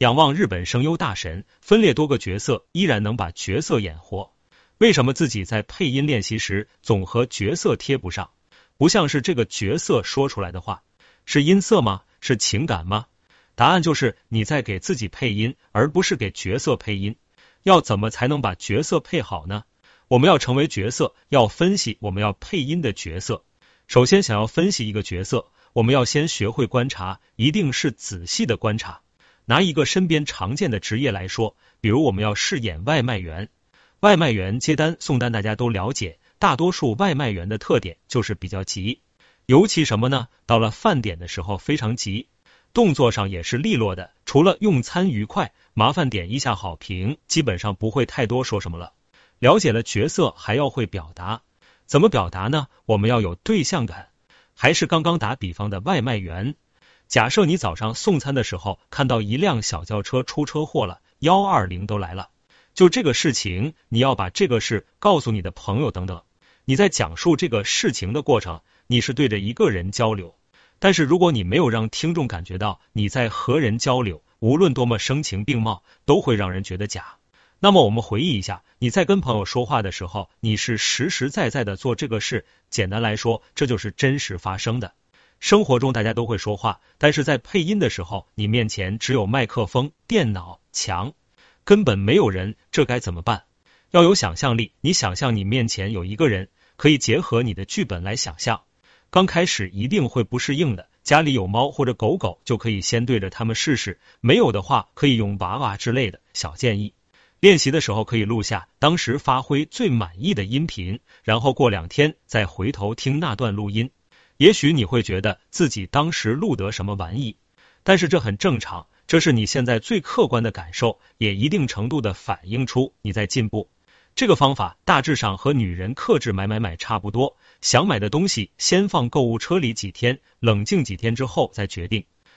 仰望日本声优大神，分裂多个角色依然能把角色演活。为什么自己在配音练习时总和角色贴不上？不像是这个角色说出来的话，是音色吗？是情感吗？答案就是你在给自己配音，而不是给角色配音。要怎么才能把角色配好呢？我们要成为角色，要分析我们要配音的角色。首先，想要分析一个角色，我们要先学会观察，一定是仔细的观察。拿一个身边常见的职业来说，比如我们要饰演外卖员。外卖员接单送单，大家都了解。大多数外卖员的特点就是比较急，尤其什么呢？到了饭点的时候非常急，动作上也是利落的。除了用餐愉快，麻烦点一下好评，基本上不会太多说什么了。了解了角色，还要会表达。怎么表达呢？我们要有对象感。还是刚刚打比方的外卖员，假设你早上送餐的时候看到一辆小轿车出车祸了，幺二零都来了。就这个事情，你要把这个事告诉你的朋友等等。你在讲述这个事情的过程，你是对着一个人交流。但是如果你没有让听众感觉到你在和人交流，无论多么声情并茂，都会让人觉得假。那么我们回忆一下，你在跟朋友说话的时候，你是实实在在的做这个事。简单来说，这就是真实发生的。生活中大家都会说话，但是在配音的时候，你面前只有麦克风、电脑、墙。根本没有人，这该怎么办？要有想象力，你想象你面前有一个人，可以结合你的剧本来想象。刚开始一定会不适应的，家里有猫或者狗狗，就可以先对着他们试试；没有的话，可以用娃娃之类的。小建议，练习的时候可以录下当时发挥最满意的音频，然后过两天再回头听那段录音，也许你会觉得自己当时录得什么玩意，但是这很正常。这是你现在最客观的感受，也一定程度的反映出你在进步。这个方法大致上和女人克制买买买差不多，想买的东西先放购物车里几天，冷静几天之后再决定。